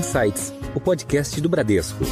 Insights, o podcast do Bradesco.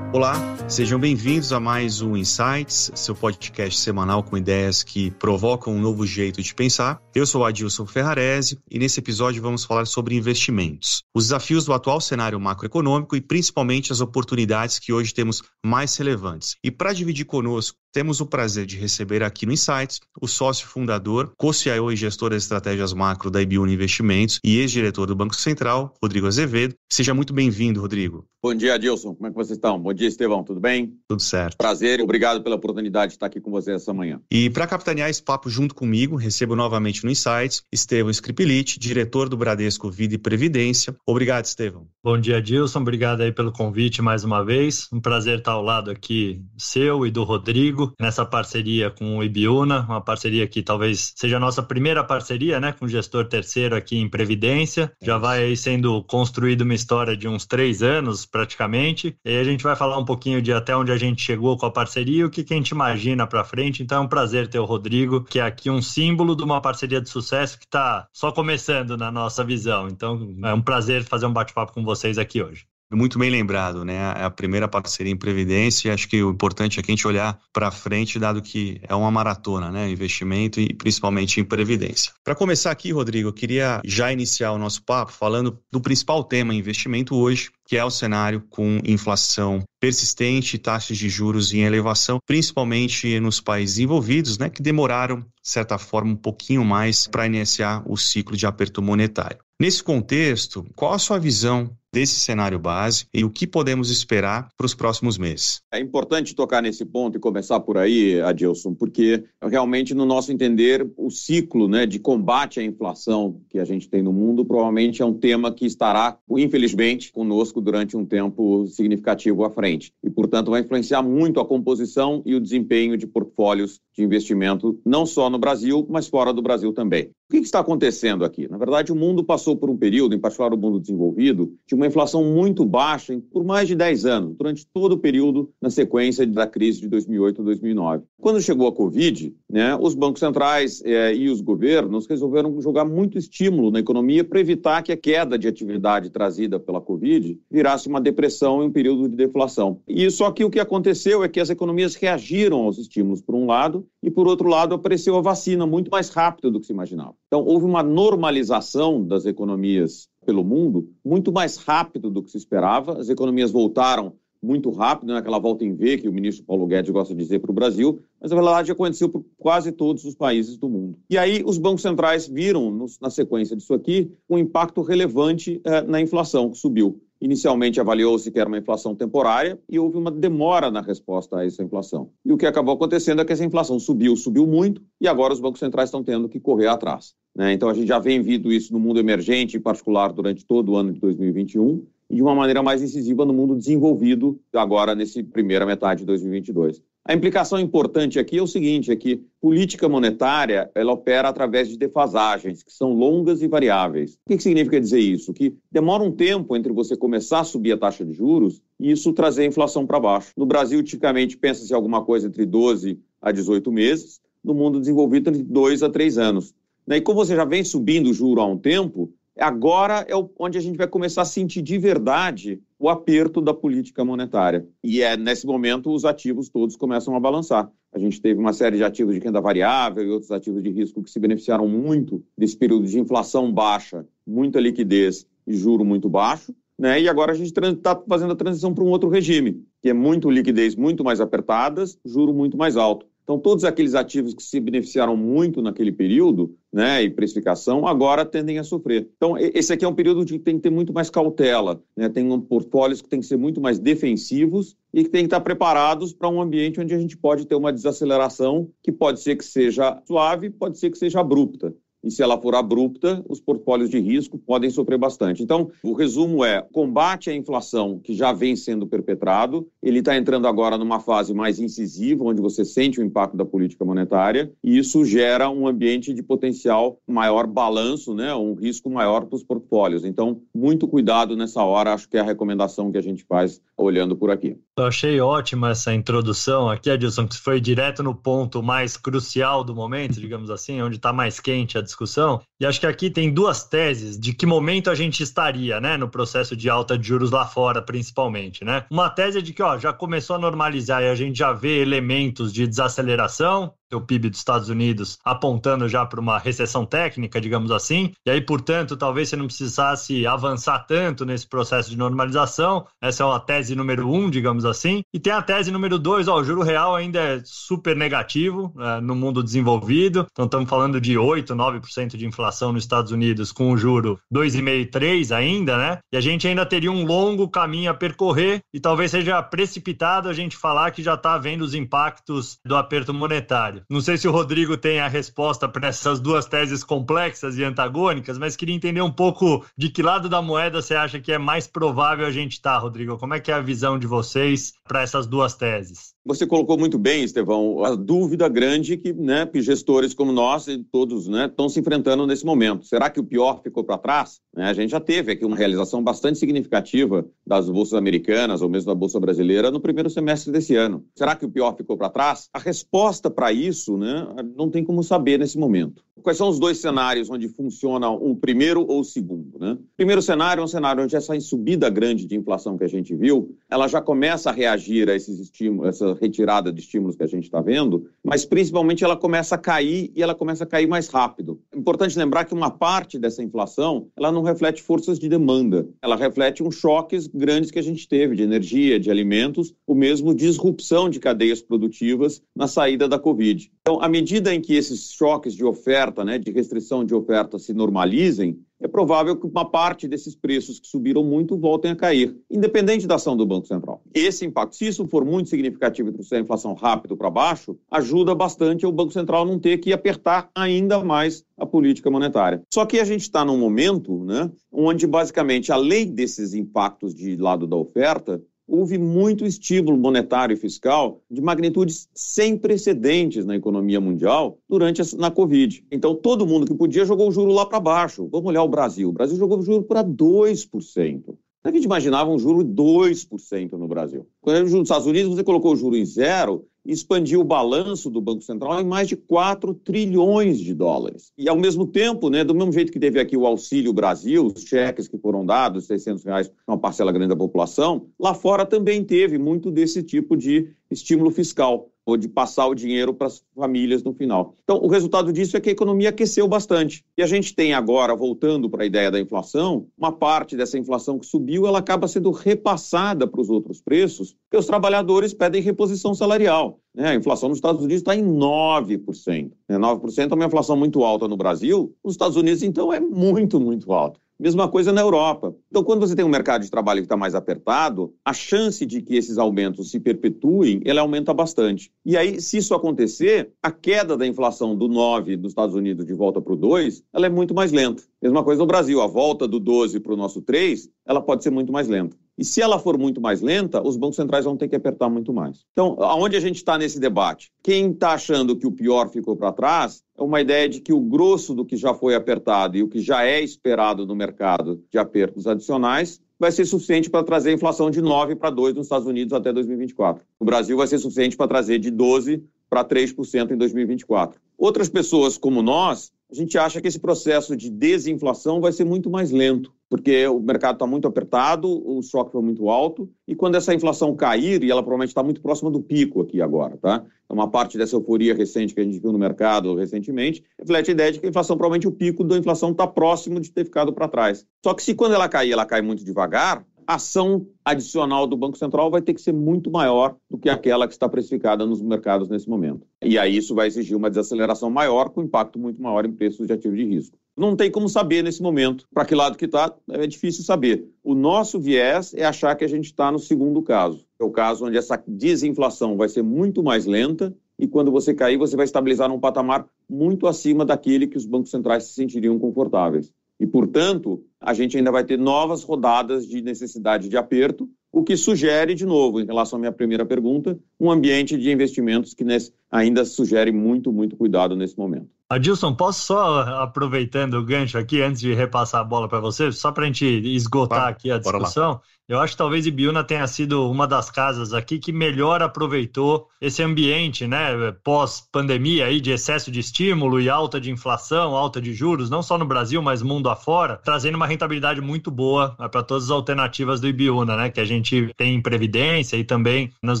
Olá, Sejam bem-vindos a mais um Insights, seu podcast semanal com ideias que provocam um novo jeito de pensar. Eu sou Adilson Ferrarese e nesse episódio vamos falar sobre investimentos, os desafios do atual cenário macroeconômico e principalmente as oportunidades que hoje temos mais relevantes. E para dividir conosco temos o prazer de receber aqui no Insights o sócio fundador, co-CIO e gestor das estratégias macro da Ibiúna Investimentos e ex-diretor do Banco Central, Rodrigo Azevedo. Seja muito bem-vindo, Rodrigo. Bom dia, Adilson. Como é que vocês estão? Bom dia, Estevão. Tudo bem? Tudo certo. Prazer e obrigado pela oportunidade de estar aqui com vocês essa manhã. E para capitanear esse papo junto comigo, recebo novamente no Insights Estevão Scripilite, diretor do Bradesco Vida e Previdência. Obrigado, Estevão. Bom dia, Adilson. Obrigado aí pelo convite mais uma vez. Um prazer estar ao lado aqui seu e do Rodrigo nessa parceria com o Ibiúna, uma parceria que talvez seja a nossa primeira parceria, né, com o gestor terceiro aqui em Previdência. Já vai sendo construída uma história de uns três anos, praticamente, e a gente vai falar um pouquinho de até onde a gente chegou com a parceria e o que, que a gente imagina para frente. Então é um prazer ter o Rodrigo, que é aqui um símbolo de uma parceria de sucesso que está só começando na nossa visão. Então é um prazer fazer um bate-papo com vocês aqui hoje. Muito bem lembrado, né? É a primeira parceria em Previdência. Acho que o importante é que a gente olhar para frente, dado que é uma maratona, né? Investimento e principalmente em Previdência. Para começar aqui, Rodrigo, eu queria já iniciar o nosso papo falando do principal tema investimento hoje, que é o cenário com inflação persistente, taxas de juros em elevação, principalmente nos países envolvidos, né, que demoraram, de certa forma, um pouquinho mais para iniciar o ciclo de aperto monetário. Nesse contexto, qual a sua visão desse cenário base e o que podemos esperar para os próximos meses? É importante tocar nesse ponto e começar por aí, Adilson, porque realmente, no nosso entender, o ciclo né, de combate à inflação que a gente tem no mundo provavelmente é um tema que estará, infelizmente, conosco durante um tempo significativo à frente. E, portanto, vai influenciar muito a composição e o desempenho de portfólios de investimento, não só no Brasil, mas fora do Brasil também. O que está acontecendo aqui? Na verdade, o mundo passou por um período, em particular o mundo desenvolvido, de uma inflação muito baixa por mais de 10 anos, durante todo o período na sequência da crise de 2008 e 2009. Quando chegou a Covid, né, os bancos centrais eh, e os governos resolveram jogar muito estímulo na economia para evitar que a queda de atividade trazida pela Covid virasse uma depressão em um período de deflação. E só que o que aconteceu é que as economias reagiram aos estímulos, por um lado, e por outro lado, apareceu a vacina muito mais rápido do que se imaginava. Então, houve uma normalização das economias pelo mundo muito mais rápido do que se esperava. As economias voltaram muito rápido, naquela volta em V que o ministro Paulo Guedes gosta de dizer para o Brasil, mas na verdade aconteceu por quase todos os países do mundo. E aí os bancos centrais viram, na sequência disso aqui, um impacto relevante eh, na inflação, que subiu. Inicialmente avaliou-se que era uma inflação temporária e houve uma demora na resposta a essa inflação. E o que acabou acontecendo é que essa inflação subiu, subiu muito, e agora os bancos centrais estão tendo que correr atrás. Né? Então a gente já vem vendo isso no mundo emergente, em particular durante todo o ano de 2021, de uma maneira mais incisiva no mundo desenvolvido, agora nesse primeira metade de 2022. A implicação importante aqui é o seguinte, é que política monetária ela opera através de defasagens, que são longas e variáveis. O que significa dizer isso? Que demora um tempo entre você começar a subir a taxa de juros e isso trazer a inflação para baixo. No Brasil, tipicamente, pensa-se alguma coisa entre 12 a 18 meses, no mundo desenvolvido, entre 2 a 3 anos. E como você já vem subindo o juro há um tempo, agora é onde a gente vai começar a sentir de verdade o aperto da política monetária. E é nesse momento os ativos todos começam a balançar. A gente teve uma série de ativos de renda variável e outros ativos de risco que se beneficiaram muito desse período de inflação baixa, muita liquidez e juro muito baixo. Né? E agora a gente está fazendo a transição para um outro regime, que é muito liquidez muito mais apertadas, juro muito mais alto. Então, todos aqueles ativos que se beneficiaram muito naquele período, né, e precificação, agora tendem a sofrer. Então, esse aqui é um período que tem que ter muito mais cautela, né, tem um portfólios que tem que ser muito mais defensivos e que tem que estar preparados para um ambiente onde a gente pode ter uma desaceleração que pode ser que seja suave, pode ser que seja abrupta. E se ela for abrupta, os portfólios de risco podem sofrer bastante. Então, o resumo é: combate à inflação que já vem sendo perpetrado, ele está entrando agora numa fase mais incisiva, onde você sente o impacto da política monetária, e isso gera um ambiente de potencial maior balanço, né, um risco maior para os portfólios. Então, muito cuidado nessa hora, acho que é a recomendação que a gente faz olhando por aqui. Eu achei ótima essa introdução aqui, Adilson, que foi direto no ponto mais crucial do momento, digamos assim, onde está mais quente a discussão. E acho que aqui tem duas teses de que momento a gente estaria, né, no processo de alta de juros lá fora, principalmente, né? Uma tese é de que, ó, já começou a normalizar e a gente já vê elementos de desaceleração, o PIB dos Estados Unidos apontando já para uma recessão técnica, digamos assim, e aí, portanto, talvez você não precisasse avançar tanto nesse processo de normalização. Essa é uma tese número um, digamos assim. E tem a tese número dois, ó, o juro real ainda é super negativo é, no mundo desenvolvido. Então, estamos falando de 8, 9% de inflação nos Estados Unidos, com o juro 2,5, 3 ainda, né? E a gente ainda teria um longo caminho a percorrer e talvez seja precipitado a gente falar que já está vendo os impactos do aperto monetário. Não sei se o Rodrigo tem a resposta para essas duas teses complexas e antagônicas, mas queria entender um pouco de que lado da moeda você acha que é mais provável a gente estar, tá, Rodrigo. Como é que é a visão de vocês para essas duas teses? Você colocou muito bem, Estevão, a dúvida grande que, né, que gestores como nós e todos né, estão se enfrentando nesse momento. Será que o pior ficou para trás? Né, a gente já teve aqui uma realização bastante significativa das bolsas americanas ou mesmo da bolsa brasileira no primeiro semestre desse ano. Será que o pior ficou para trás? A resposta para isso né, não tem como saber nesse momento. Quais são os dois cenários onde funciona o primeiro ou o segundo? Né? O primeiro cenário é um cenário onde essa subida grande de inflação que a gente viu, ela já começa a reagir a esses estímulos, retirada de estímulos que a gente está vendo, mas principalmente ela começa a cair e ela começa a cair mais rápido. Importante lembrar que uma parte dessa inflação, ela não reflete forças de demanda, ela reflete uns choques grandes que a gente teve de energia, de alimentos, o mesmo disrupção de cadeias produtivas na saída da Covid. Então, à medida em que esses choques de oferta, né, de restrição de oferta se normalizem, é provável que uma parte desses preços que subiram muito voltem a cair, independente da ação do Banco Central. Esse impacto, se isso for muito significativo e trouxer a inflação rápido para baixo, ajuda bastante o Banco Central não ter que apertar ainda mais a política monetária. Só que a gente está num momento né, onde, basicamente, além desses impactos de lado da oferta, houve muito estímulo monetário e fiscal de magnitudes sem precedentes na economia mundial durante a, na Covid. Então, todo mundo que podia jogou o juro lá para baixo. Vamos olhar o Brasil. O Brasil jogou o juro para 2%. A gente imaginava um juro de 2% no Brasil. Quando era o juro dos Estados Unidos, você colocou o juro em zero expandiu o balanço do Banco Central em mais de 4 trilhões de dólares. E, ao mesmo tempo, né, do mesmo jeito que teve aqui o Auxílio Brasil, os cheques que foram dados, 600 reais para uma parcela grande da população, lá fora também teve muito desse tipo de estímulo fiscal ou de passar o dinheiro para as famílias no final. Então, o resultado disso é que a economia aqueceu bastante. E a gente tem agora, voltando para a ideia da inflação, uma parte dessa inflação que subiu, ela acaba sendo repassada para os outros preços, porque os trabalhadores pedem reposição salarial. Né? A inflação nos Estados Unidos está em 9%. 9% é uma inflação muito alta no Brasil, nos Estados Unidos, então, é muito, muito alta. Mesma coisa na Europa. Então, quando você tem um mercado de trabalho que está mais apertado, a chance de que esses aumentos se perpetuem, ela aumenta bastante. E aí, se isso acontecer, a queda da inflação do 9 dos Estados Unidos de volta para o 2, ela é muito mais lenta. Mesma coisa no Brasil, a volta do 12 para o nosso 3, ela pode ser muito mais lenta. E se ela for muito mais lenta, os bancos centrais vão ter que apertar muito mais. Então, aonde a gente está nesse debate? Quem está achando que o pior ficou para trás é uma ideia de que o grosso do que já foi apertado e o que já é esperado no mercado de apertos adicionais vai ser suficiente para trazer a inflação de 9 para 2 nos Estados Unidos até 2024. O Brasil vai ser suficiente para trazer de 12 para 3% em 2024. Outras pessoas como nós a gente acha que esse processo de desinflação vai ser muito mais lento, porque o mercado está muito apertado, o choque foi muito alto, e quando essa inflação cair, e ela provavelmente está muito próxima do pico aqui agora, tá? É uma parte dessa euforia recente que a gente viu no mercado recentemente, reflete a ideia de que a inflação, provavelmente o pico da inflação está próximo de ter ficado para trás. Só que se quando ela cair, ela cai muito devagar, ação adicional do Banco Central vai ter que ser muito maior do que aquela que está precificada nos mercados nesse momento. E aí isso vai exigir uma desaceleração maior, com impacto muito maior em preços de ativos de risco. Não tem como saber nesse momento para que lado que está, é difícil saber. O nosso viés é achar que a gente está no segundo caso. É o caso onde essa desinflação vai ser muito mais lenta e quando você cair, você vai estabilizar num patamar muito acima daquele que os bancos centrais se sentiriam confortáveis. E, portanto, a gente ainda vai ter novas rodadas de necessidade de aperto, o que sugere, de novo, em relação à minha primeira pergunta, um ambiente de investimentos que ainda sugere muito, muito cuidado nesse momento. Adilson, posso só, aproveitando o gancho aqui, antes de repassar a bola para você, só para a gente esgotar aqui a discussão, eu acho que talvez Ibiúna tenha sido uma das casas aqui que melhor aproveitou esse ambiente, né, pós-pandemia aí de excesso de estímulo e alta de inflação, alta de juros, não só no Brasil, mas mundo afora, trazendo uma rentabilidade muito boa né, para todas as alternativas do Ibiúna, né, que a gente tem em previdência e também nos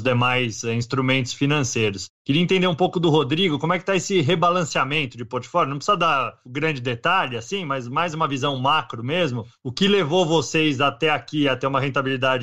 demais eh, instrumentos financeiros. Queria entender um pouco do Rodrigo, como é que está esse rebalanceamento de portfólio? Não precisa dar grande detalhe, assim, mas mais uma visão macro mesmo. O que levou vocês até aqui a ter uma rentabilidade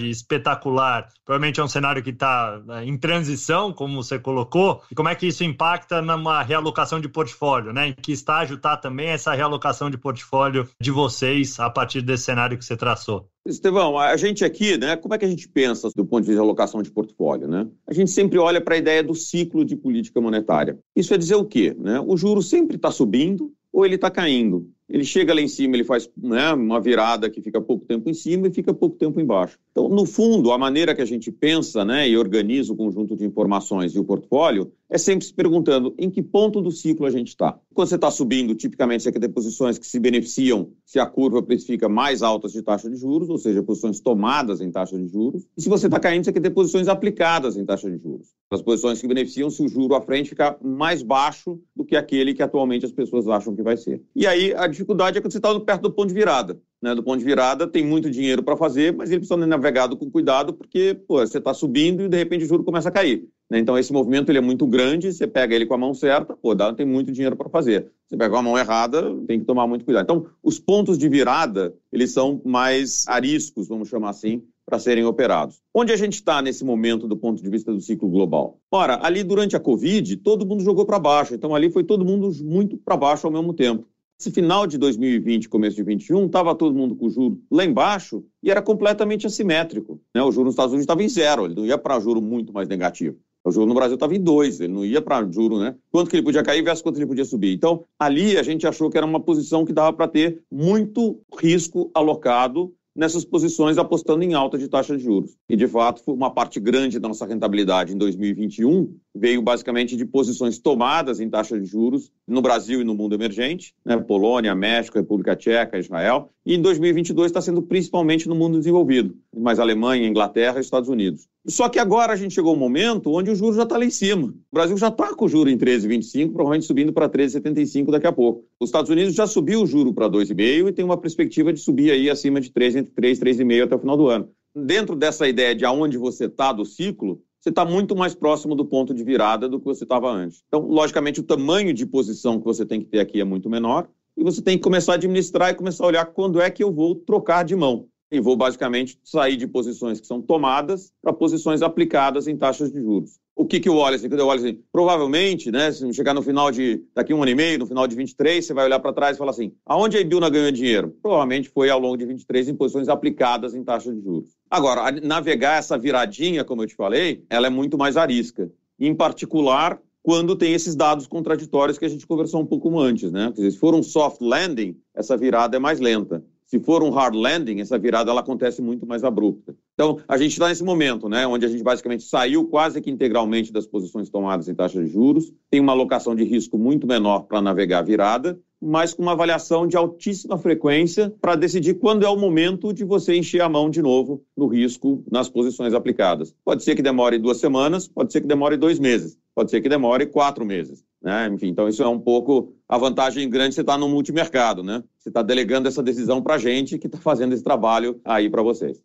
espetacular? Provavelmente é um cenário que está né, em transição, como você colocou. E como é que isso impacta numa realocação de portfólio, né? Em que estágio está também essa realocação de portfólio de vocês a partir desse cenário que você traçou? Estevão, a gente aqui, né, como é que a gente pensa do ponto de vista de alocação de portfólio? Né? A gente sempre olha para a ideia do ciclo de política monetária. Isso é dizer o quê? Né? O juro sempre está subindo ou ele está caindo ele chega lá em cima, ele faz né, uma virada que fica pouco tempo em cima e fica pouco tempo embaixo. Então, no fundo, a maneira que a gente pensa né, e organiza o conjunto de informações e o portfólio é sempre se perguntando em que ponto do ciclo a gente está. Quando você está subindo, tipicamente você quer ter posições que se beneficiam se a curva precifica mais altas de taxa de juros, ou seja, posições tomadas em taxa de juros. E se você está caindo, você quer ter posições aplicadas em taxa de juros. As posições que beneficiam se o juro à frente ficar mais baixo do que aquele que atualmente as pessoas acham que vai ser. E aí a dificuldade é quando você está perto do ponto de virada. Né? Do ponto de virada, tem muito dinheiro para fazer, mas ele precisa ser navegado com cuidado, porque pô, você está subindo e de repente o juro começa a cair. Né? Então, esse movimento ele é muito grande, você pega ele com a mão certa, pô, dá, tem muito dinheiro para fazer. Você pega com a mão errada, tem que tomar muito cuidado. Então, os pontos de virada, eles são mais ariscos, vamos chamar assim, para serem operados. Onde a gente está nesse momento do ponto de vista do ciclo global? Ora, ali durante a Covid, todo mundo jogou para baixo, então ali foi todo mundo muito para baixo ao mesmo tempo. Esse final de 2020, começo de 2021, estava todo mundo com o juro lá embaixo e era completamente assimétrico. Né? O juro nos Estados Unidos estava em zero, ele não ia para juro muito mais negativo. O juro no Brasil estava em dois, ele não ia para juro, né? Quanto que ele podia cair versus quanto ele podia subir. Então, ali a gente achou que era uma posição que dava para ter muito risco alocado nessas posições apostando em alta de taxa de juros. E, de fato, uma parte grande da nossa rentabilidade em 2021 veio basicamente de posições tomadas em taxa de juros no Brasil e no mundo emergente, né? Polônia, México, República Tcheca, Israel, e em 2022 está sendo principalmente no mundo desenvolvido, mais Alemanha, Inglaterra e Estados Unidos. Só que agora a gente chegou a um momento onde o juro já está lá em cima. O Brasil já está com o juro em 13,25, provavelmente subindo para 13,75 daqui a pouco. Os Estados Unidos já subiu o juro para 2,5 e tem uma perspectiva de subir aí acima de 3, entre 3 e 3,5 até o final do ano. Dentro dessa ideia de aonde você está do ciclo, você está muito mais próximo do ponto de virada do que você estava antes. Então, logicamente, o tamanho de posição que você tem que ter aqui é muito menor e você tem que começar a administrar e começar a olhar quando é que eu vou trocar de mão e vou basicamente sair de posições que são tomadas para posições aplicadas em taxas de juros. O que, que eu olho assim? Quando eu olho assim, provavelmente, né, se chegar no final de, daqui um ano e meio, no final de 23, você vai olhar para trás e falar assim, aonde a Ibilna ganhou dinheiro? Provavelmente foi ao longo de 23 em posições aplicadas em taxas de juros. Agora, navegar essa viradinha, como eu te falei, ela é muito mais arisca. Em particular, quando tem esses dados contraditórios que a gente conversou um pouco antes, né? Dizer, se for um soft landing, essa virada é mais lenta. Se for um hard landing, essa virada ela acontece muito mais abrupta. Então, a gente está nesse momento, né, onde a gente basicamente saiu quase que integralmente das posições tomadas em taxa de juros, tem uma alocação de risco muito menor para navegar a virada, mas com uma avaliação de altíssima frequência para decidir quando é o momento de você encher a mão de novo no risco nas posições aplicadas. Pode ser que demore duas semanas, pode ser que demore dois meses, pode ser que demore quatro meses. Né? Enfim, então isso é um pouco a vantagem grande de você estar tá no multimercado, né? Você está delegando essa decisão para a gente que está fazendo esse trabalho aí para vocês.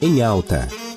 Em alta.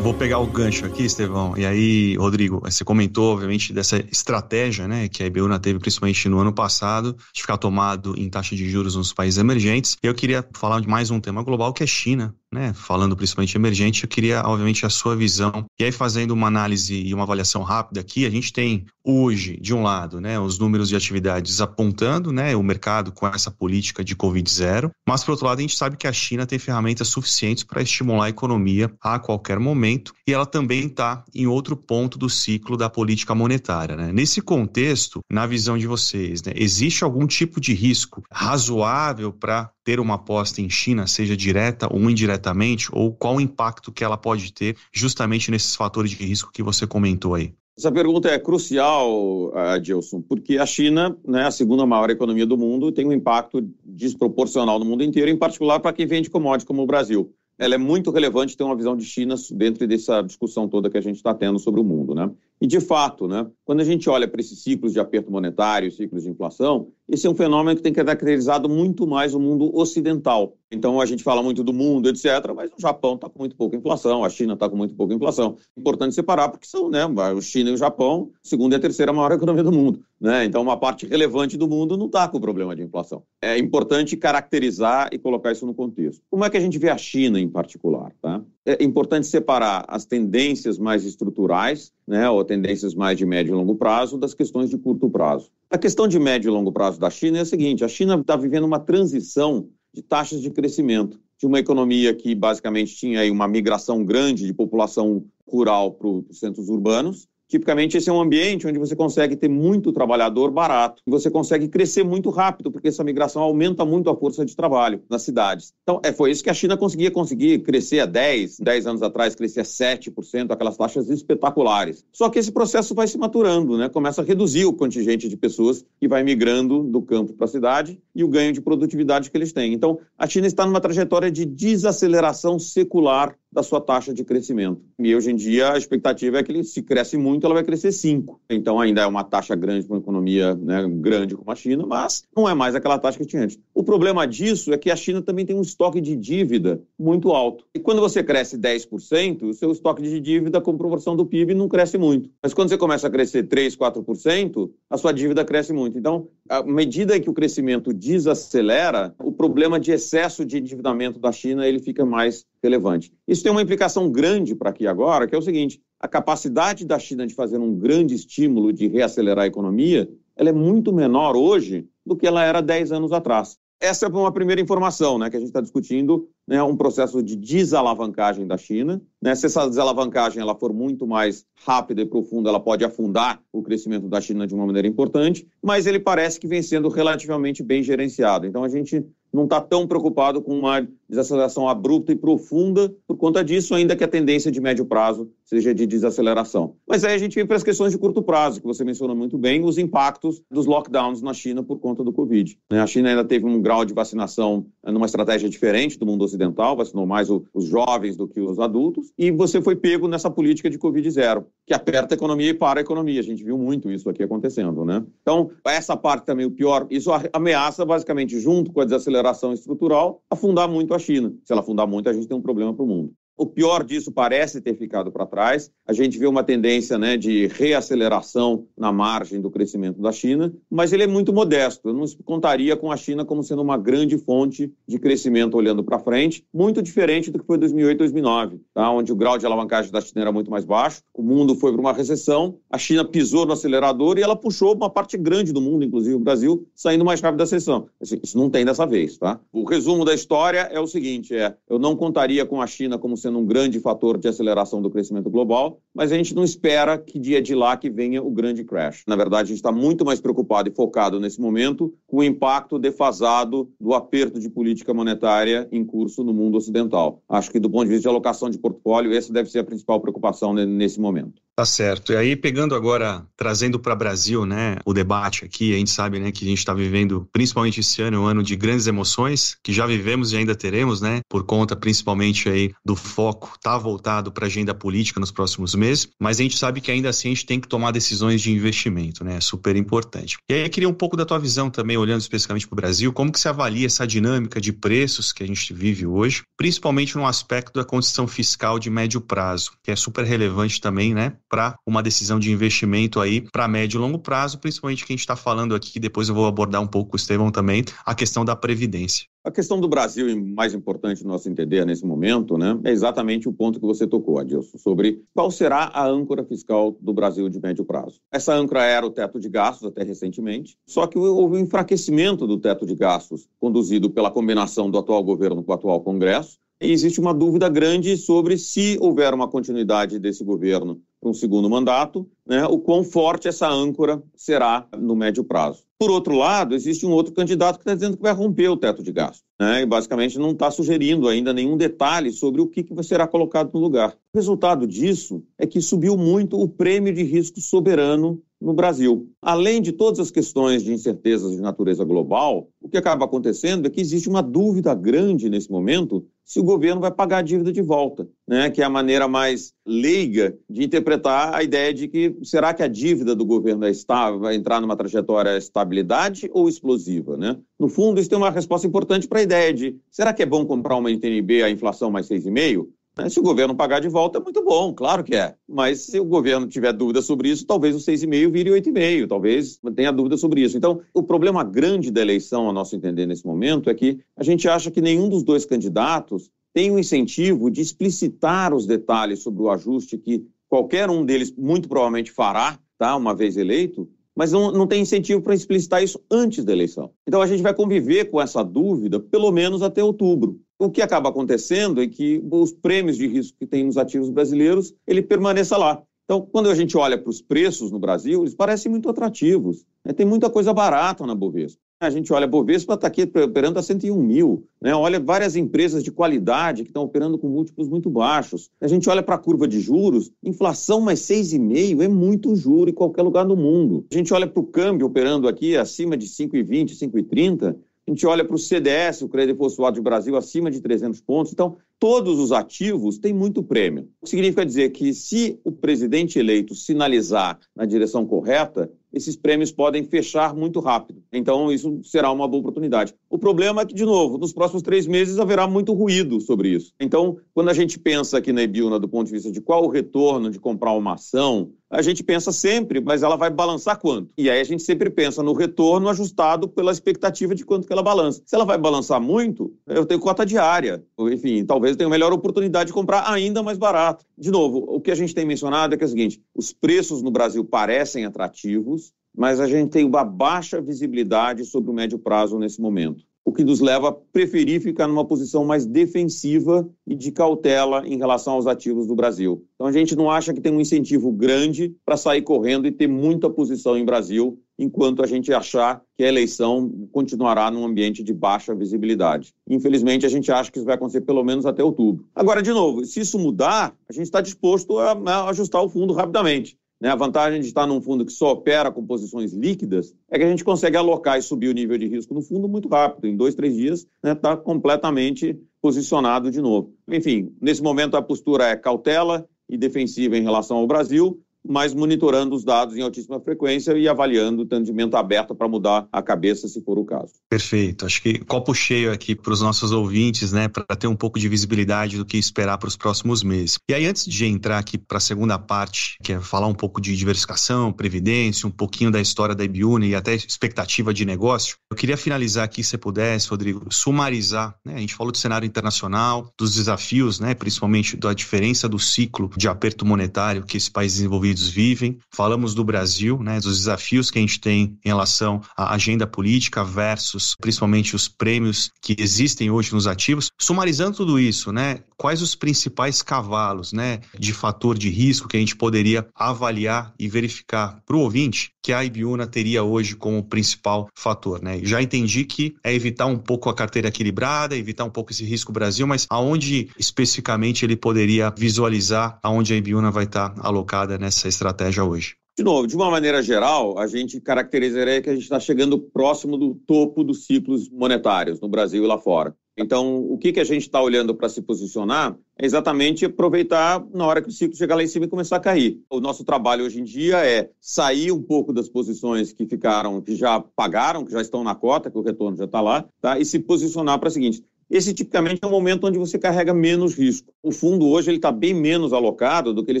Vou pegar o gancho aqui, Estevão. E aí, Rodrigo, você comentou, obviamente, dessa estratégia né, que a IBUNA teve, principalmente no ano passado, de ficar tomado em taxa de juros nos países emergentes. Eu queria falar de mais um tema global, que é China. Né, falando principalmente emergente, eu queria, obviamente, a sua visão. E aí, fazendo uma análise e uma avaliação rápida aqui, a gente tem hoje, de um lado, né, os números de atividades apontando né, o mercado com essa política de Covid-0, mas, por outro lado, a gente sabe que a China tem ferramentas suficientes para estimular a economia a qualquer momento e ela também está em outro ponto do ciclo da política monetária. Né? Nesse contexto, na visão de vocês, né, existe algum tipo de risco razoável para ter uma aposta em China, seja direta ou indiretamente, ou qual o impacto que ela pode ter justamente nesses fatores de risco que você comentou aí? Essa pergunta é crucial, Adilson, porque a China, né, a segunda maior economia do mundo, tem um impacto desproporcional no mundo inteiro, em particular para quem vende commodities como o Brasil ela é muito relevante ter uma visão de China dentro dessa discussão toda que a gente está tendo sobre o mundo, né? E de fato, né, quando a gente olha para esses ciclos de aperto monetário, ciclos de inflação, esse é um fenômeno que tem caracterizado muito mais o mundo ocidental. Então a gente fala muito do mundo, etc., mas o Japão está com muito pouca inflação, a China está com muito pouca inflação. Importante separar porque são, né, o China e o Japão, segunda e a terceira maior economia do mundo, né? Então uma parte relevante do mundo não está com problema de inflação. É importante caracterizar e colocar isso no contexto. Como é que a gente vê a China em particular, tá? É importante separar as tendências mais estruturais, né, ou tendências mais de médio e longo prazo, das questões de curto prazo. A questão de médio e longo prazo da China é a seguinte: a China está vivendo uma transição de taxas de crescimento de uma economia que basicamente tinha uma migração grande de população rural para os centros urbanos Tipicamente, esse é um ambiente onde você consegue ter muito trabalhador barato e você consegue crescer muito rápido, porque essa migração aumenta muito a força de trabalho nas cidades. Então, é, foi isso que a China conseguia conseguir crescer a 10, 10 anos atrás, crescer a 7%, aquelas taxas espetaculares. Só que esse processo vai se maturando, né? começa a reduzir o contingente de pessoas que vai migrando do campo para a cidade e o ganho de produtividade que eles têm. Então, a China está numa trajetória de desaceleração secular da sua taxa de crescimento. E hoje em dia a expectativa é que ele, se cresce muito, ela vai crescer 5. Então ainda é uma taxa grande para uma economia né, grande como a China, mas não é mais aquela taxa que tinha antes. O problema disso é que a China também tem um estoque de dívida muito alto. E quando você cresce 10%, o seu estoque de dívida com proporção do PIB não cresce muito. Mas quando você começa a crescer 3, 4%, a sua dívida cresce muito. Então, à medida que o crescimento desacelera, o problema de excesso de endividamento da China ele fica mais relevante. Isso tem uma implicação grande para aqui agora, que é o seguinte: a capacidade da China de fazer um grande estímulo de reacelerar a economia, ela é muito menor hoje do que ela era 10 anos atrás. Essa é uma primeira informação, né, que a gente está discutindo né, um processo de desalavancagem da China. Né? Se essa desalavancagem ela for muito mais rápida e profunda, ela pode afundar o crescimento da China de uma maneira importante, mas ele parece que vem sendo relativamente bem gerenciado. Então a gente não está tão preocupado com uma desaceleração abrupta e profunda por conta disso, ainda que a tendência de médio prazo seja de desaceleração. Mas aí a gente vem para as questões de curto prazo, que você mencionou muito bem, os impactos dos lockdowns na China por conta do Covid. Né? A China ainda teve um grau de vacinação numa estratégia diferente do mundo ocidental, vacinou mais os jovens do que os adultos, e você foi pego nessa política de Covid zero, que aperta a economia e para a economia. A gente viu muito isso aqui acontecendo. Né? Então, essa parte também, o pior, isso ameaça basicamente, junto com a desaceleração estrutural, afundar muito a China. Se ela afundar muito, a gente tem um problema para o mundo. O pior disso parece ter ficado para trás. A gente vê uma tendência né, de reaceleração na margem do crescimento da China, mas ele é muito modesto. Eu não contaria com a China como sendo uma grande fonte de crescimento olhando para frente, muito diferente do que foi 2008 2009, tá? onde o grau de alavancagem da China era muito mais baixo, o mundo foi para uma recessão, a China pisou no acelerador e ela puxou uma parte grande do mundo, inclusive o Brasil, saindo mais rápido da recessão. Isso não tem dessa vez. Tá? O resumo da história é o seguinte: é, eu não contaria com a China como sendo sendo um grande fator de aceleração do crescimento global, mas a gente não espera que dia de lá que venha o grande crash. Na verdade, a gente está muito mais preocupado e focado nesse momento com o impacto defasado do aperto de política monetária em curso no mundo ocidental. Acho que do ponto de vista de alocação de portfólio, essa deve ser a principal preocupação nesse momento. Tá certo. E aí, pegando agora, trazendo para Brasil, né, o debate aqui, a gente sabe, né, que a gente está vivendo, principalmente esse ano, um ano de grandes emoções, que já vivemos e ainda teremos, né, por conta principalmente aí do foco tá voltado para a agenda política nos próximos meses, mas a gente sabe que ainda assim a gente tem que tomar decisões de investimento, né, é super importante. E aí eu queria um pouco da tua visão também, olhando especificamente para o Brasil, como que se avalia essa dinâmica de preços que a gente vive hoje, principalmente no aspecto da condição fiscal de médio prazo, que é super relevante também, né, para uma decisão de investimento aí para médio e longo prazo, principalmente que a gente está falando aqui, que depois eu vou abordar um pouco o Estevão também, a questão da previdência. A questão do Brasil, e mais importante no nosso entender nesse momento, né, é exatamente o ponto que você tocou, Adilson, sobre qual será a âncora fiscal do Brasil de médio prazo. Essa âncora era o teto de gastos até recentemente, só que houve um enfraquecimento do teto de gastos conduzido pela combinação do atual governo com o atual Congresso, e existe uma dúvida grande sobre se houver uma continuidade desse governo para um segundo mandato, né, o quão forte essa âncora será no médio prazo. Por outro lado, existe um outro candidato que está dizendo que vai romper o teto de gasto. Né, e basicamente não está sugerindo ainda nenhum detalhe sobre o que, que será colocado no lugar. O resultado disso é que subiu muito o prêmio de risco soberano no Brasil. Além de todas as questões de incertezas de natureza global, o que acaba acontecendo é que existe uma dúvida grande nesse momento se o governo vai pagar a dívida de volta, né? que é a maneira mais leiga de interpretar a ideia de que será que a dívida do governo é estável, vai entrar numa trajetória estabilidade ou explosiva? Né? No fundo, isso tem uma resposta importante para a ideia de será que é bom comprar uma NTNB a inflação mais 6,5%? Né? Se o governo pagar de volta, é muito bom, claro que é. Mas se o governo tiver dúvida sobre isso, talvez o 6,5 vire 8,5, talvez tenha dúvida sobre isso. Então, o problema grande da eleição, a nosso entender nesse momento, é que a gente acha que nenhum dos dois candidatos tem o incentivo de explicitar os detalhes sobre o ajuste que qualquer um deles muito provavelmente fará, tá, uma vez eleito, mas não, não tem incentivo para explicitar isso antes da eleição. Então a gente vai conviver com essa dúvida pelo menos até outubro. O que acaba acontecendo é que os prêmios de risco que tem nos ativos brasileiros, ele permaneça lá. Então, quando a gente olha para os preços no Brasil, eles parecem muito atrativos. Né? Tem muita coisa barata na Bovespa. A gente olha a Bovespa está aqui operando a 101 mil. Né? Olha várias empresas de qualidade que estão operando com múltiplos muito baixos. A gente olha para a curva de juros, inflação mais 6,5 é muito juro em qualquer lugar do mundo. A gente olha para o câmbio operando aqui acima de 5,20, 5,30 a gente olha para o CDS, o Crédito Depositado de Brasil, acima de 300 pontos. Então, todos os ativos têm muito prêmio. O que significa dizer que, se o presidente eleito sinalizar na direção correta, esses prêmios podem fechar muito rápido. Então, isso será uma boa oportunidade. O problema é que, de novo, nos próximos três meses haverá muito ruído sobre isso. Então, quando a gente pensa aqui na Ebiuna do ponto de vista de qual o retorno de comprar uma ação, a gente pensa sempre, mas ela vai balançar quanto? E aí a gente sempre pensa no retorno ajustado pela expectativa de quanto que ela balança. Se ela vai balançar muito, eu tenho cota diária. Enfim, talvez eu tenha melhor oportunidade de comprar ainda mais barato. De novo, o que a gente tem mencionado é que é o seguinte: os preços no Brasil parecem atrativos, mas a gente tem uma baixa visibilidade sobre o médio prazo nesse momento o que nos leva a preferir ficar numa posição mais defensiva e de cautela em relação aos ativos do Brasil. Então a gente não acha que tem um incentivo grande para sair correndo e ter muita posição em Brasil, enquanto a gente achar que a eleição continuará num ambiente de baixa visibilidade. Infelizmente, a gente acha que isso vai acontecer pelo menos até outubro. Agora, de novo, se isso mudar, a gente está disposto a, ajustar o fundo rapidamente. Né? A vantagem de estar num fundo que só opera com posições líquidas é que a gente consegue alocar e subir o nível de risco no fundo muito rápido. Em dois, três dias, está né, tá completamente posicionado de novo. Enfim, nesse momento a postura é cautela e defensiva em relação ao Brasil, mas monitorando os dados em altíssima frequência e avaliando o atendimento aberto para mudar a cabeça, se for o caso. Perfeito. Acho que copo cheio aqui para os nossos ouvintes, né, para ter um pouco de visibilidade do que esperar para os próximos meses. E aí, antes de entrar aqui para a segunda parte, que é falar um pouco de diversificação, previdência, um pouquinho da história da Ibiune e até expectativa de negócio, eu queria finalizar aqui, se pudesse, Rodrigo, sumarizar. Né? A gente falou do cenário internacional, dos desafios, né, principalmente da diferença do ciclo de aperto monetário que esse país desenvolvido vivem. Falamos do Brasil, né, dos desafios que a gente tem em relação à agenda política versus principalmente os prêmios que existem hoje nos ativos. Sumarizando tudo isso, né, quais os principais cavalos, né, de fator de risco que a gente poderia avaliar e verificar para o ouvinte que a Ibiúna teria hoje como principal fator, né? Já entendi que é evitar um pouco a carteira equilibrada, evitar um pouco esse risco Brasil, mas aonde especificamente ele poderia visualizar aonde a Ibiúna vai estar alocada nessa essa estratégia hoje? De novo, de uma maneira geral, a gente caracterizaria que a gente está chegando próximo do topo dos ciclos monetários no Brasil e lá fora. Então, o que, que a gente está olhando para se posicionar é exatamente aproveitar na hora que o ciclo chegar lá em cima e começar a cair. O nosso trabalho hoje em dia é sair um pouco das posições que ficaram, que já pagaram, que já estão na cota, que o retorno já está lá, tá? e se posicionar para o seguinte: esse tipicamente é um momento onde você carrega menos risco. O fundo hoje está bem menos alocado do que ele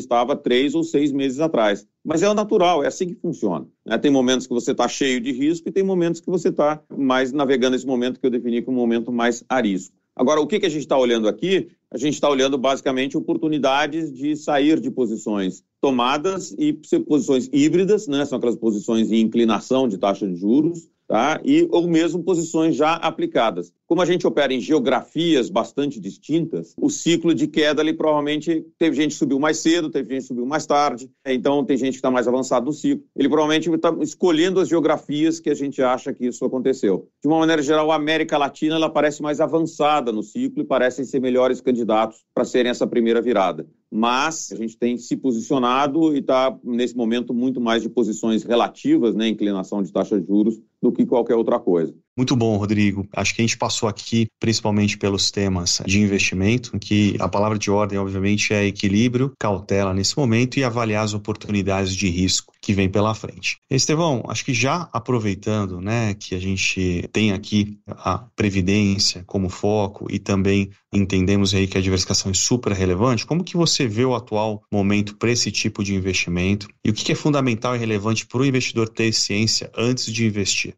estava três ou seis meses atrás. Mas é o natural, é assim que funciona. Né? Tem momentos que você está cheio de risco e tem momentos que você está mais navegando esse momento que eu defini como momento mais a risco. Agora, o que, que a gente está olhando aqui? A gente está olhando basicamente oportunidades de sair de posições tomadas e posições híbridas, né? são aquelas posições em inclinação de taxa de juros, tá? e ou mesmo posições já aplicadas. Como a gente opera em geografias bastante distintas, o ciclo de queda ali provavelmente teve gente que subiu mais cedo, teve gente que subiu mais tarde, então tem gente que está mais avançado no ciclo. Ele provavelmente está escolhendo as geografias que a gente acha que isso aconteceu. De uma maneira geral, a América Latina ela parece mais avançada no ciclo e parecem ser melhores candidatos para serem essa primeira virada mas a gente tem se posicionado e está, nesse momento, muito mais de posições relativas, né, inclinação de taxa de juros, do que qualquer outra coisa. Muito bom, Rodrigo. Acho que a gente passou aqui principalmente pelos temas de investimento, que a palavra de ordem, obviamente, é equilíbrio, cautela nesse momento e avaliar as oportunidades de risco que vem pela frente. Estevão, acho que já aproveitando, né, que a gente tem aqui a previdência como foco e também entendemos aí que a diversificação é super relevante, como que você vê o atual momento para esse tipo de investimento e o que é fundamental e relevante para o investidor ter ciência antes de investir?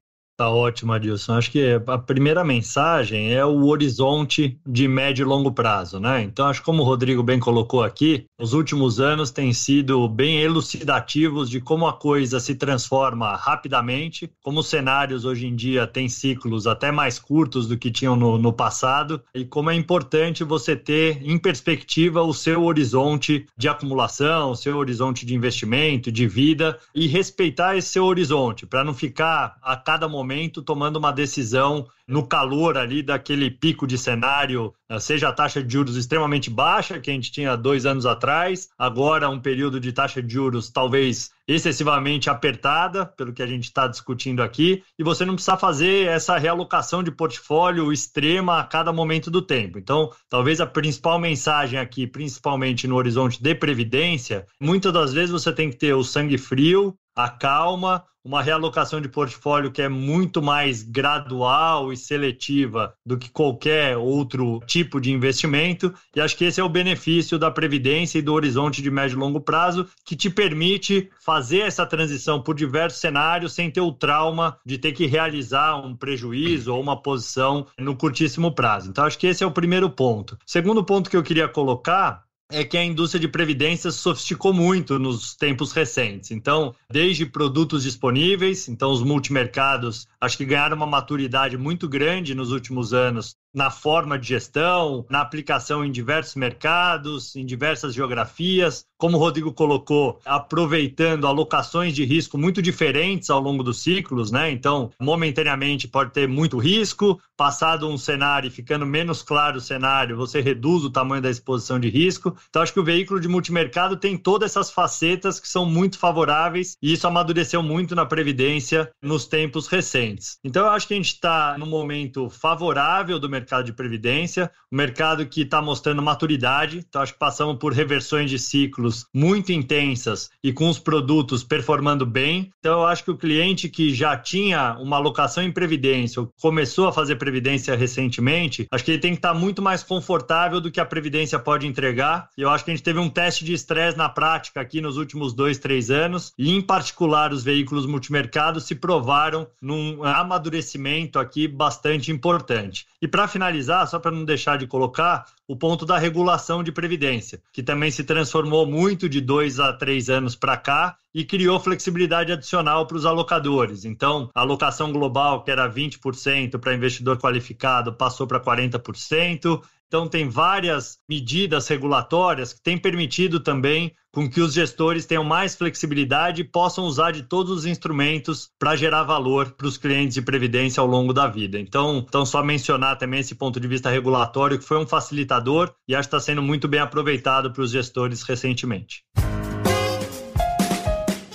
Tá ótimo, Adilson. Acho que a primeira mensagem é o horizonte de médio e longo prazo, né? Então, acho que como o Rodrigo bem colocou aqui, os últimos anos têm sido bem elucidativos de como a coisa se transforma rapidamente, como os cenários hoje em dia têm ciclos até mais curtos do que tinham no, no passado, e como é importante você ter em perspectiva o seu horizonte de acumulação, o seu horizonte de investimento, de vida, e respeitar esse seu horizonte, para não ficar a cada momento momento tomando uma decisão no calor ali daquele pico de cenário, eh, seja a taxa de juros extremamente baixa, que a gente tinha dois anos atrás, agora um período de taxa de juros talvez excessivamente apertada, pelo que a gente está discutindo aqui, e você não precisa fazer essa realocação de portfólio extrema a cada momento do tempo. Então, talvez a principal mensagem aqui, principalmente no horizonte de previdência, muitas das vezes você tem que ter o sangue frio, a calma, uma realocação de portfólio que é muito mais gradual e seletiva do que qualquer outro tipo de investimento. E acho que esse é o benefício da previdência e do horizonte de médio e longo prazo, que te permite fazer essa transição por diversos cenários sem ter o trauma de ter que realizar um prejuízo ou uma posição no curtíssimo prazo. Então, acho que esse é o primeiro ponto. Segundo ponto que eu queria colocar é que a indústria de previdência sofisticou muito nos tempos recentes. Então, desde produtos disponíveis, então os multimercados acho que ganharam uma maturidade muito grande nos últimos anos na forma de gestão, na aplicação em diversos mercados, em diversas geografias. Como o Rodrigo colocou, aproveitando alocações de risco muito diferentes ao longo dos ciclos, né? Então, momentaneamente pode ter muito risco, passado um cenário e ficando menos claro o cenário, você reduz o tamanho da exposição de risco. Então, acho que o veículo de multimercado tem todas essas facetas que são muito favoráveis e isso amadureceu muito na Previdência nos tempos recentes. Então, eu acho que a gente está num momento favorável do mercado de previdência, um mercado que está mostrando maturidade. Então, acho que passamos por reversões de ciclos muito intensas e com os produtos performando bem. Então, eu acho que o cliente que já tinha uma alocação em previdência ou começou a fazer previdência recentemente, acho que ele tem que estar tá muito mais confortável do que a previdência pode entregar. E eu acho que a gente teve um teste de estresse na prática aqui nos últimos dois, três anos, e em particular os veículos multimercados se provaram num amadurecimento aqui bastante importante. E para finalizar, só para não deixar de colocar, o ponto da regulação de previdência, que também se transformou muito de dois a três anos para cá e criou flexibilidade adicional para os alocadores. Então, a alocação global, que era 20% para investidor qualificado, passou para 40%. Então, tem várias medidas regulatórias que têm permitido também com que os gestores tenham mais flexibilidade e possam usar de todos os instrumentos para gerar valor para os clientes de previdência ao longo da vida. Então, então, só mencionar também esse ponto de vista regulatório, que foi um facilitador e acho que está sendo muito bem aproveitado para os gestores recentemente.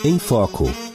Em Foco.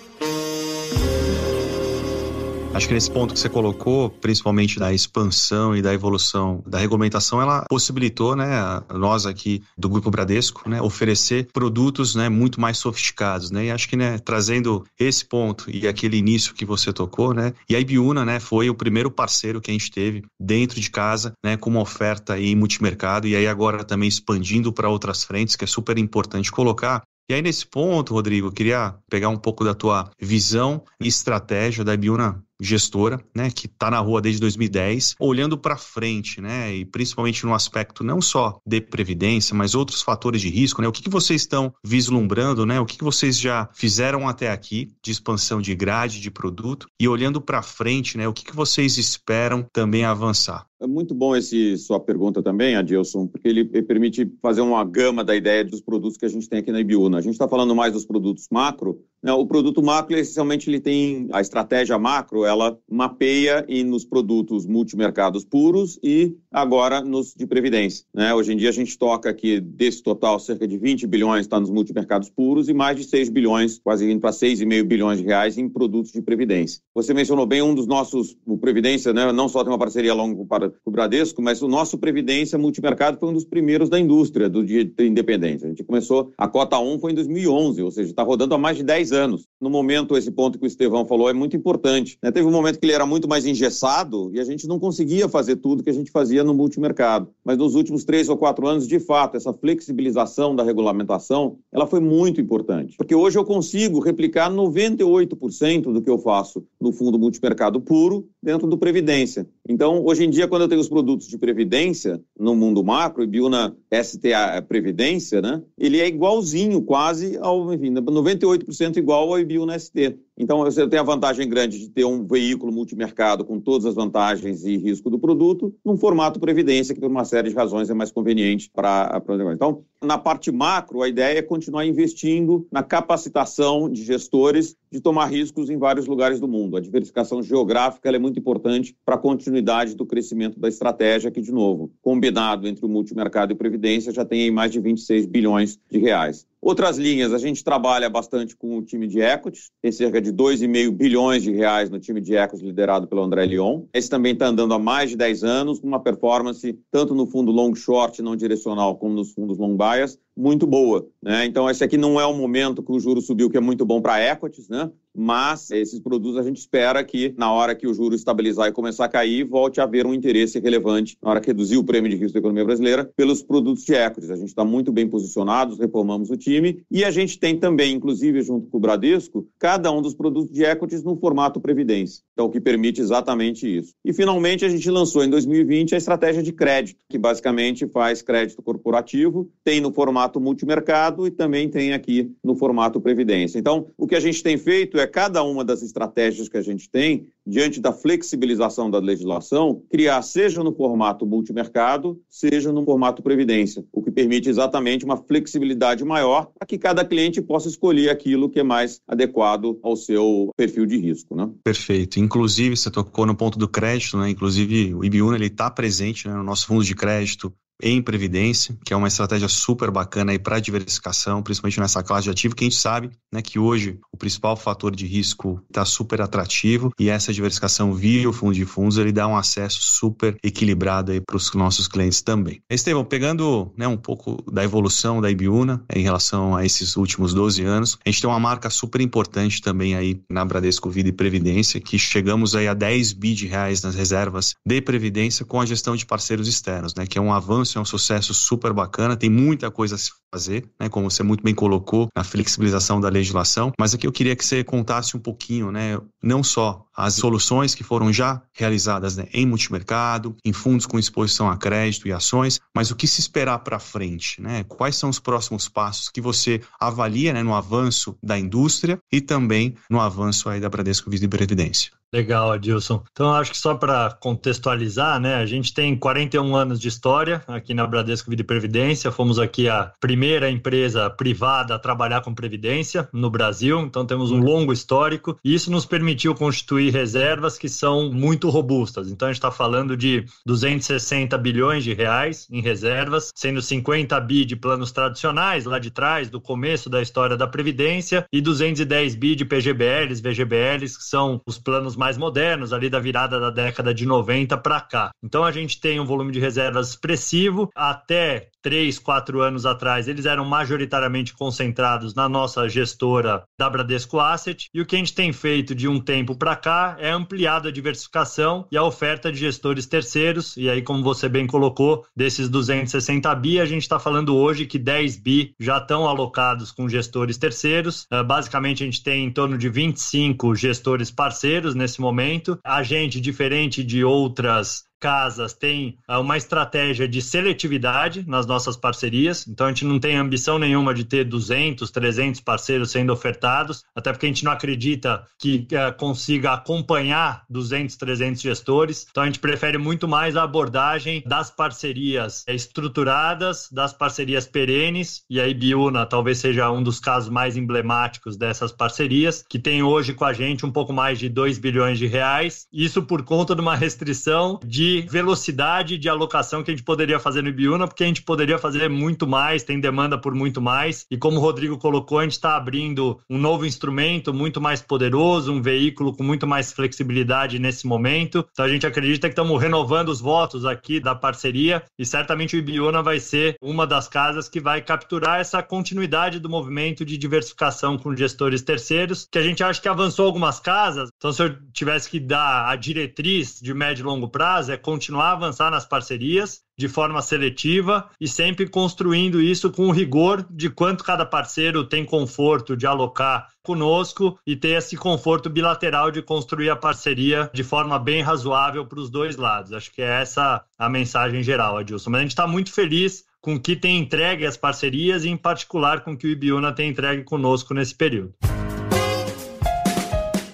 Acho que nesse ponto que você colocou, principalmente da expansão e da evolução da regulamentação, ela possibilitou, né, nós aqui do Grupo Bradesco, né, oferecer produtos, né, muito mais sofisticados, né, e acho que, né, trazendo esse ponto e aquele início que você tocou, né, e a Ibiúna, né, foi o primeiro parceiro que a gente teve dentro de casa, né, com uma oferta aí multimercado e aí agora também expandindo para outras frentes, que é super importante colocar, e aí, nesse ponto, Rodrigo, queria pegar um pouco da tua visão e estratégia da Ibiúna gestora, né, que está na rua desde 2010, olhando para frente, né, e principalmente no aspecto não só de previdência, mas outros fatores de risco, né, o que, que vocês estão vislumbrando, né, o que, que vocês já fizeram até aqui de expansão de grade de produto e olhando para frente, né, o que, que vocês esperam também avançar? É muito bom esse sua pergunta também, Adilson, porque ele permite fazer uma gama da ideia dos produtos que a gente tem aqui na Ibiúna. A gente está falando mais dos produtos macro. Né? O produto macro, essencialmente, ele tem a estratégia macro, ela mapeia e nos produtos multimercados puros e agora nos de previdência. Né? Hoje em dia a gente toca aqui desse total cerca de 20 bilhões está nos multimercados puros e mais de 6 bilhões, quase indo para 6,5 bilhões de reais em produtos de previdência. Você mencionou bem um dos nossos, o Previdência, né? não só tem uma parceria longo para o Bradesco, mas o nosso Previdência Multimercado foi um dos primeiros da indústria do dia de independência. A gente começou, a cota 1 foi em 2011, ou seja, está rodando há mais de 10 anos. No momento, esse ponto que o Estevão falou é muito importante. Né? Teve um momento que ele era muito mais engessado e a gente não conseguia fazer tudo que a gente fazia no multimercado. Mas nos últimos três ou quatro anos, de fato, essa flexibilização da regulamentação, ela foi muito importante. Porque hoje eu consigo replicar 98% do que eu faço no fundo multimercado puro dentro do Previdência. Então, hoje em dia, quando eu tenho os produtos de Previdência no mundo macro, e Biuna STA Previdência, né, ele é igualzinho quase ao, enfim, 98% igual ao Ibiuna ST. Então, você tem a vantagem grande de ter um veículo multimercado com todas as vantagens e risco do produto, num formato previdência, que por uma série de razões é mais conveniente para o negócio. Então, na parte macro, a ideia é continuar investindo na capacitação de gestores de tomar riscos em vários lugares do mundo. A diversificação geográfica é muito importante para a continuidade do crescimento da estratégia, que, de novo, combinado entre o multimercado e previdência, já tem mais de 26 bilhões de reais. Outras linhas, a gente trabalha bastante com o time de equities, tem cerca de 2,5 bilhões de reais no time de equities liderado pelo André Lyon. Esse também está andando há mais de 10 anos, com uma performance tanto no fundo long short não direcional como nos fundos long bias, muito boa. Né? Então, esse aqui não é o momento que o juro subiu, que é muito bom para equities, né? Mas esses produtos a gente espera que, na hora que o juro estabilizar e começar a cair, volte a haver um interesse relevante, na hora que reduzir o prêmio de risco da economia brasileira, pelos produtos de equities. A gente está muito bem posicionados, reformamos o time, e a gente tem também, inclusive junto com o Bradesco, cada um dos produtos de equities no formato Previdência, então o que permite exatamente isso. E, finalmente, a gente lançou em 2020 a estratégia de crédito, que basicamente faz crédito corporativo, tem no formato multimercado e também tem aqui no formato Previdência. Então, o que a gente tem feito é é cada uma das estratégias que a gente tem, diante da flexibilização da legislação, criar, seja no formato multimercado, seja no formato previdência, o que permite exatamente uma flexibilidade maior para que cada cliente possa escolher aquilo que é mais adequado ao seu perfil de risco. Né? Perfeito. Inclusive, você tocou no ponto do crédito, né? inclusive o IBUNA está presente né, no nosso fundo de crédito, em previdência, que é uma estratégia super bacana aí para diversificação, principalmente nessa classe de ativo, que a gente sabe né, que hoje o principal fator de risco está super atrativo e essa diversificação via o fundo de fundos ele dá um acesso super equilibrado aí para os nossos clientes também. Estevão, pegando né, um pouco da evolução da Ibiúna em relação a esses últimos 12 anos, a gente tem uma marca super importante também aí na Bradesco Vida e Previdência, que chegamos aí a 10 bi de reais nas reservas de previdência com a gestão de parceiros externos, né, que é um avanço isso é um sucesso super bacana, tem muita coisa a se fazer, né, como você muito bem colocou, na flexibilização da legislação, mas aqui eu queria que você contasse um pouquinho, né, não só as soluções que foram já realizadas né, em multimercado, em fundos com exposição a crédito e ações, mas o que se esperar para frente, né? Quais são os próximos passos que você avalia né, no avanço da indústria e também no avanço aí da Bradesco Vida e Previdência? Legal, Adilson. Então, acho que só para contextualizar, né, a gente tem 41 anos de história aqui na Bradesco Vida e Previdência. Fomos aqui a primeira empresa privada a trabalhar com previdência no Brasil, então temos um longo histórico e isso nos permitiu constituir construir reservas que são muito robustas. Então, a gente está falando de 260 bilhões de reais em reservas, sendo 50 bi de planos tradicionais, lá de trás, do começo da história da Previdência, e 210 bi de PGBLs, VGBLs, que são os planos mais modernos, ali da virada da década de 90 para cá. Então, a gente tem um volume de reservas expressivo. Até três, quatro anos atrás, eles eram majoritariamente concentrados na nossa gestora da Bradesco Asset. E o que a gente tem feito de um tempo para cá é ampliado a diversificação e a oferta de gestores terceiros. E aí, como você bem colocou, desses 260 bi, a gente está falando hoje que 10 bi já estão alocados com gestores terceiros. Uh, basicamente, a gente tem em torno de 25 gestores parceiros nesse momento. A gente, diferente de outras casas têm ah, uma estratégia de seletividade nas nossas parcerias, então a gente não tem ambição nenhuma de ter 200, 300 parceiros sendo ofertados, até porque a gente não acredita que uh, consiga acompanhar 200, 300 gestores, então a gente prefere muito mais a abordagem das parcerias estruturadas, das parcerias perenes, e aí Biuna talvez seja um dos casos mais emblemáticos dessas parcerias, que tem hoje com a gente um pouco mais de 2 bilhões de reais, isso por conta de uma restrição de velocidade de alocação que a gente poderia fazer no Ibiúna, porque a gente poderia fazer muito mais, tem demanda por muito mais. E como o Rodrigo colocou, a gente está abrindo um novo instrumento muito mais poderoso, um veículo com muito mais flexibilidade nesse momento. Então a gente acredita que estamos renovando os votos aqui da parceria e certamente o Ibiúna vai ser uma das casas que vai capturar essa continuidade do movimento de diversificação com gestores terceiros, que a gente acha que avançou algumas casas. Então, se eu tivesse que dar a diretriz de médio e longo prazo, é continuar a avançar nas parcerias de forma seletiva e sempre construindo isso com o rigor de quanto cada parceiro tem conforto de alocar conosco e ter esse conforto bilateral de construir a parceria de forma bem razoável para os dois lados. Acho que é essa a mensagem geral, Adilson. Mas a gente está muito feliz com o que tem entregue as parcerias e, em particular, com o que o Ibiúna tem entregue conosco nesse período.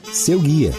Seu guia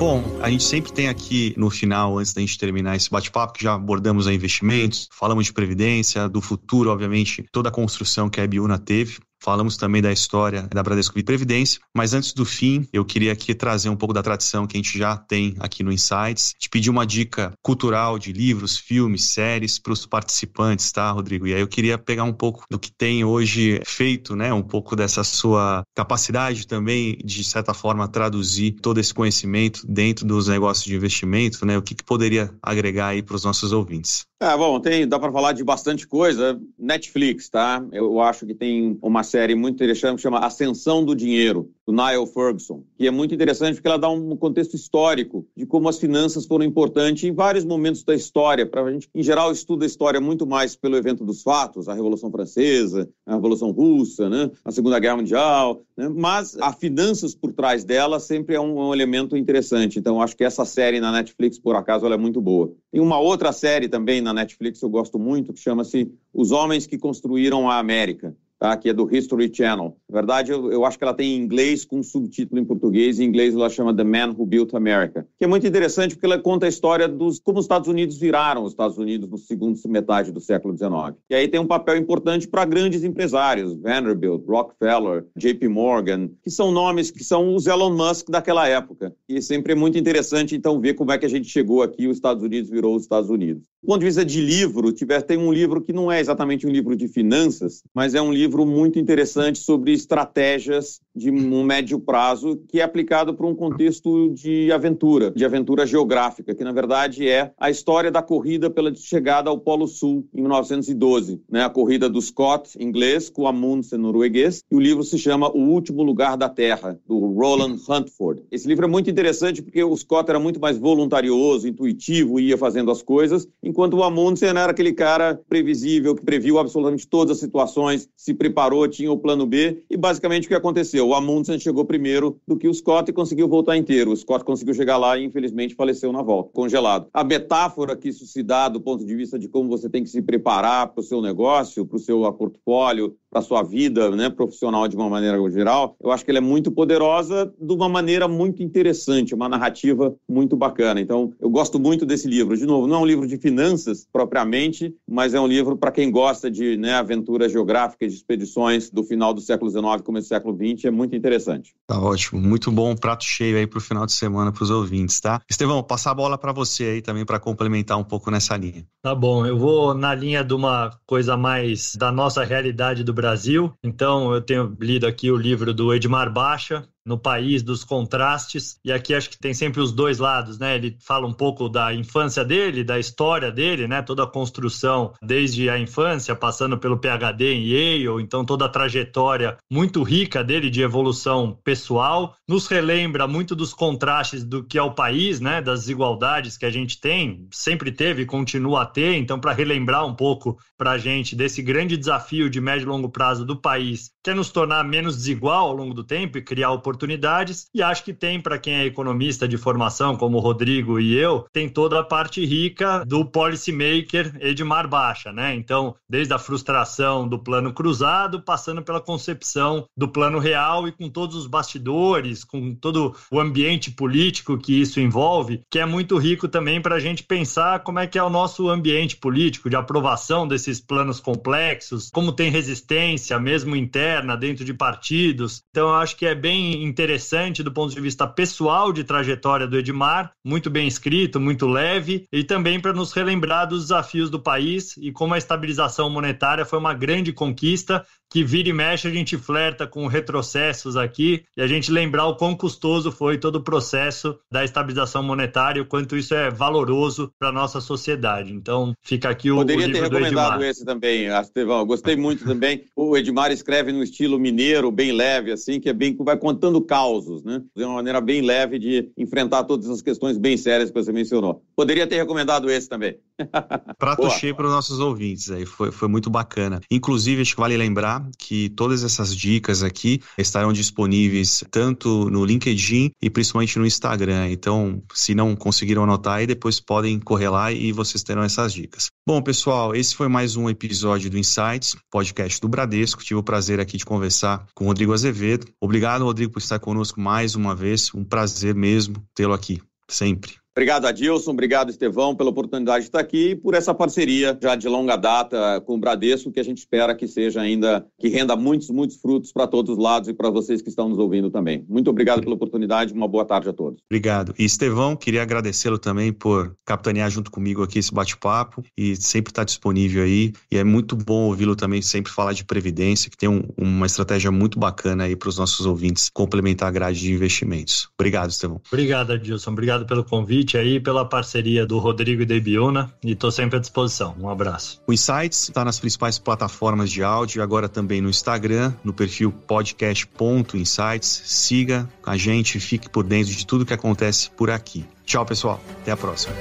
Bom, a gente sempre tem aqui no final, antes da gente terminar esse bate-papo, que já abordamos investimentos, falamos de previdência, do futuro, obviamente, toda a construção que a Biuna teve. Falamos também da história da Bradesco de Previdência, mas antes do fim, eu queria aqui trazer um pouco da tradição que a gente já tem aqui no Insights, te pedir uma dica cultural de livros, filmes, séries para os participantes, tá, Rodrigo? E aí eu queria pegar um pouco do que tem hoje feito, né, um pouco dessa sua capacidade também de certa forma traduzir todo esse conhecimento dentro dos negócios de investimento, né? O que, que poderia agregar aí para os nossos ouvintes? É, bom, tem, dá para falar de bastante coisa. Netflix, tá? Eu acho que tem uma série muito interessante que chama Ascensão do Dinheiro, do Niall Ferguson, que é muito interessante porque ela dá um contexto histórico de como as finanças foram importantes em vários momentos da história. Para a gente, em geral, estuda a história muito mais pelo evento dos fatos, a Revolução Francesa, a Revolução Russa, né? a Segunda Guerra Mundial, né? mas a finanças por trás dela sempre é um, um elemento interessante. Então, acho que essa série na Netflix, por acaso, ela é muito boa. Tem uma outra série também na na Netflix eu gosto muito, que chama-se Os Homens que Construíram a América tá? que é do History Channel. Na verdade, eu, eu acho que ela tem em inglês com subtítulo em português. Em inglês ela chama The Man Who Built America, que é muito interessante porque ela conta a história dos como os Estados Unidos viraram os Estados Unidos no segundo metade do século XIX. E aí tem um papel importante para grandes empresários, Vanderbilt, Rockefeller, JP Morgan, que são nomes que são os Elon Musk daquela época. E sempre é muito interessante, então, ver como é que a gente chegou aqui, os Estados Unidos virou os Estados Unidos. Do ponto de vista de livro, tiver, tem um livro que não é exatamente um livro de finanças, mas é um livro livro muito interessante sobre estratégias de um médio prazo que é aplicado para um contexto de aventura, de aventura geográfica, que na verdade é a história da corrida pela chegada ao Polo Sul em 1912, né? A corrida do Scott, inglês, com Amundsen, norueguês, e o livro se chama O Último Lugar da Terra, do Roland Huntford. Esse livro é muito interessante porque o Scott era muito mais voluntarioso, intuitivo, ia fazendo as coisas, enquanto o Amundsen era aquele cara previsível que previu absolutamente todas as situações, se preparou, tinha o plano B, e basicamente o que aconteceu? O Amundsen chegou primeiro do que o Scott e conseguiu voltar inteiro. O Scott conseguiu chegar lá e infelizmente faleceu na volta, congelado. A metáfora que isso se dá do ponto de vista de como você tem que se preparar para o seu negócio, para o seu portfólio, para a sua vida né, profissional de uma maneira geral, eu acho que ela é muito poderosa de uma maneira muito interessante, uma narrativa muito bacana. Então, eu gosto muito desse livro. De novo, não é um livro de finanças propriamente, mas é um livro para quem gosta de né, aventuras geográficas, de expedições do final do século XIX, começo do século XX, é muito interessante. Tá ótimo, muito bom, prato cheio aí para o final de semana para os ouvintes, tá? Estevão, passar a bola para você aí também para complementar um pouco nessa linha. Tá bom, eu vou na linha de uma coisa mais da nossa realidade do Brasil. Então, eu tenho lido aqui o livro do Edmar Baixa, no país dos contrastes. E aqui acho que tem sempre os dois lados, né? Ele fala um pouco da infância dele, da história dele, né? Toda a construção desde a infância, passando pelo PhD em Yale, então toda a trajetória muito rica dele de evolução pessoal. Nos relembra muito dos contrastes do que é o país, né? Das desigualdades que a gente tem, sempre teve e continua a ter. Então, para relembrar um pouco para a gente desse grande desafio de médio e longo prazo do país, que é nos tornar menos desigual ao longo do tempo e criar oportunidades oportunidades. E acho que tem, para quem é economista de formação, como o Rodrigo e eu, tem toda a parte rica do policymaker Edmar Baixa, né? Então, desde a frustração do plano cruzado, passando pela concepção do plano real e com todos os bastidores, com todo o ambiente político que isso envolve, que é muito rico também para a gente pensar como é que é o nosso ambiente político de aprovação desses planos complexos, como tem resistência, mesmo interna, dentro de partidos. Então, eu acho que é bem interessante do ponto de vista pessoal de trajetória do Edmar, muito bem escrito, muito leve, e também para nos relembrar dos desafios do país e como a estabilização monetária foi uma grande conquista que vira e mexe a gente flerta com retrocessos aqui e a gente lembrar o quão custoso foi todo o processo da estabilização monetária, o quanto isso é valoroso para a nossa sociedade. Então, fica aqui o Poderia o livro ter recomendado esse também, Estevão. Gostei muito também. O Edmar escreve no estilo mineiro, bem leve, assim, que é bem vai contando causos, né? De uma maneira bem leve de enfrentar todas as questões bem sérias que você mencionou. Poderia ter recomendado esse também. Prato Boa. cheio para os nossos ouvintes aí, foi, foi muito bacana. Inclusive, acho que vale que todas essas dicas aqui estarão disponíveis tanto no LinkedIn e principalmente no Instagram. Então, se não conseguiram anotar aí, depois podem correr lá e vocês terão essas dicas. Bom, pessoal, esse foi mais um episódio do Insights, podcast do Bradesco. Tive o prazer aqui de conversar com o Rodrigo Azevedo. Obrigado, Rodrigo, por estar conosco mais uma vez. Um prazer mesmo tê-lo aqui, sempre. Obrigado, Adilson. Obrigado, Estevão, pela oportunidade de estar aqui e por essa parceria já de longa data com o Bradesco, que a gente espera que seja ainda, que renda muitos, muitos frutos para todos os lados e para vocês que estão nos ouvindo também. Muito obrigado pela oportunidade. Uma boa tarde a todos. Obrigado. E, Estevão, queria agradecê-lo também por capitanear junto comigo aqui esse bate-papo e sempre estar disponível aí. E é muito bom ouvi-lo também sempre falar de previdência, que tem um, uma estratégia muito bacana aí para os nossos ouvintes complementar a grade de investimentos. Obrigado, Estevão. Obrigado, Adilson. Obrigado pelo convite convite aí, pela parceria do Rodrigo e da Ibiúna e estou sempre à disposição. Um abraço. O Insights está nas principais plataformas de áudio, agora também no Instagram, no perfil podcast.insights. Siga a gente, fique por dentro de tudo que acontece por aqui. Tchau, pessoal. Até a próxima.